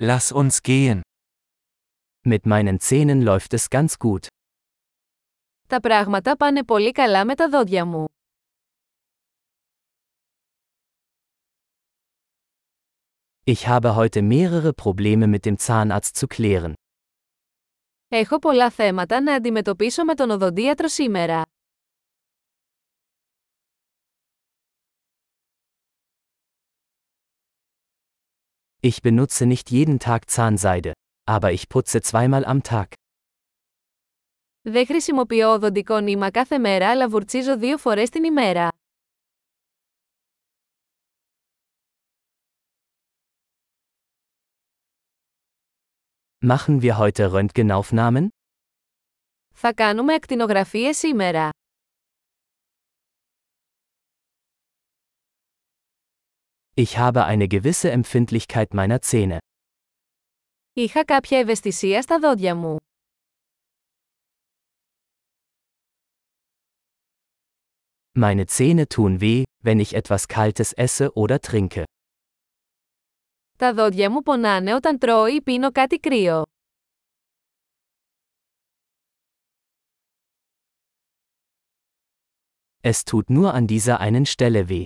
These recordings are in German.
Lass uns gehen. Mit meinen Zähnen läuft es ganz gut. Τα πράγματα πάνε πολύ καλά με τα δόντια μου. Ich habe heute mehrere Probleme mit dem Zahnarzt zu klären. Έχω πολλά θέματα να αντιμετωπίσω με τον οδοντίατρο σήμερα. Ich benutze nicht jeden Tag Zahnseide, aber ich putze zweimal am Tag. Δεν χρησιμοποιώ οδοντικό νήμα κάθε μέρα αλλά βουρτσίζω δύο φορές την ημέρα. Machen wir heute Röntgenaufnahmen? Θα κάνουμε ακτινογραφίες σήμερα. Ich habe eine gewisse Empfindlichkeit meiner Zähne. Είχα κάποια ευαισθησία στα δόντια μου. Meine Zähne tun weh, wenn ich etwas Kaltes esse oder trinke. Τα δόντια μου πονάνε όταν τρώω ή πίνω κάτι κρύο. Es tut nur an dieser einen Stelle weh.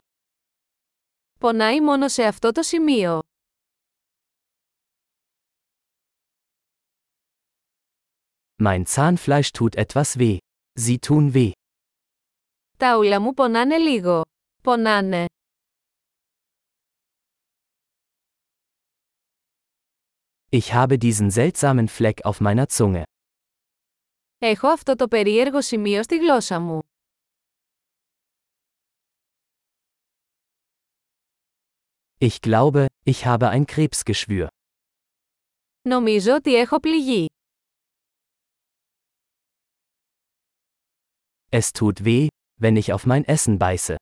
Πονάει μόνο σε αυτό το σημείο. Mein Zahnfleisch tut etwas weh. Sie tun weh. Τα ούλα μου πονάνε λίγο. Πονάνε. Ich habe diesen seltsamen Fleck auf meiner Zunge. Έχω αυτό το περίεργο σημείο στη γλώσσα μου. Ich glaube, ich habe ein Krebsgeschwür. Νομίζω ότι έχω πληγεί. Es tut weh, wenn ich auf mein Essen beiße.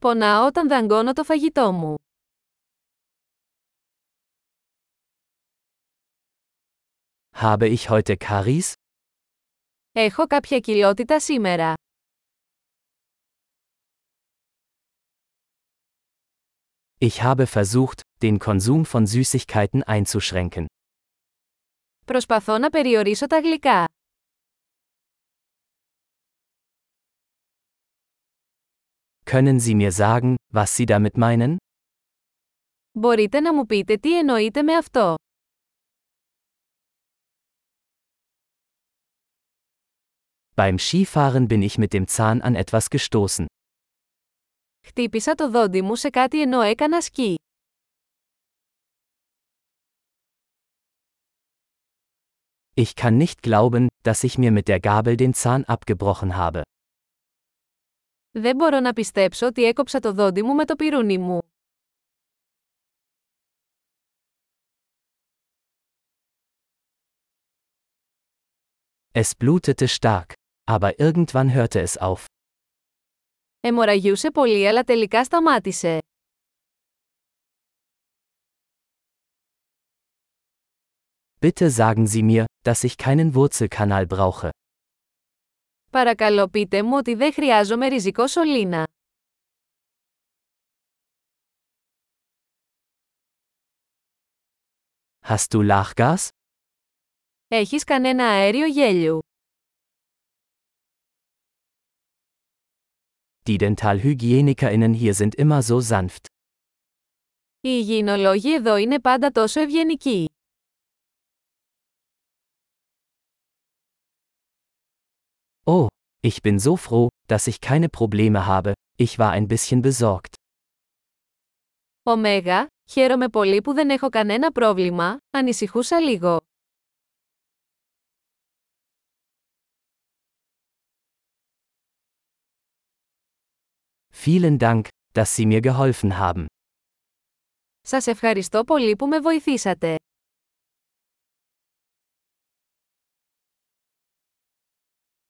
Πονάω όταν δαγκώνω το φαγητό μου. Habe ich heute Karies? Έχω κάποια κοιλότητα σήμερα. Ich habe versucht, den Konsum von Süßigkeiten einzuschränken. Προσπαθώ να περιορίσω τα γλυκά. Können Sie mir sagen, was Sie damit meinen? Μπορείτε να μου πείτε τι εννοείτε με αυτό. Beim Skifahren bin ich mit dem Zahn an etwas gestoßen. Χτύπησα το δόντι μου σε κάτι ενώ έκανα σκι. Ich kann nicht glauben, dass ich mir mit der Gabel den Zahn abgebrochen habe. Δεν μπορώ να πιστέψω ότι έκοψα το δόντι μου με το πυρούνι μου. Es blutete stark, aber irgendwann hörte es auf. Εμοραγιούσε πολύ αλλά τελικά σταμάτησε. Bitte sagen Sie mir, dass ich keinen Wurzelkanal brauche. Παρακαλώ πείτε μου ότι δεν χρειάζομαι ριζικό σωλήνα. Hast du Lachgas? Έχεις κανένα αέριο γέλιου. Die DentalhygienikerInnen hier sind immer so sanft. Οι υγιεινολόγοι εδώ είναι πάντα τόσο ευγενικοί. Oh, ich bin so froh, dass ich keine Probleme habe, ich war ein bisschen besorgt. Ωμέγα, χαίρομαι πολύ που δεν έχω κανένα πρόβλημα, ανησυχούσα λίγο. Vielen Dank, dass Sie mir geholfen haben. Σας ευχαριστώ πολύ που με βοηθήσατε.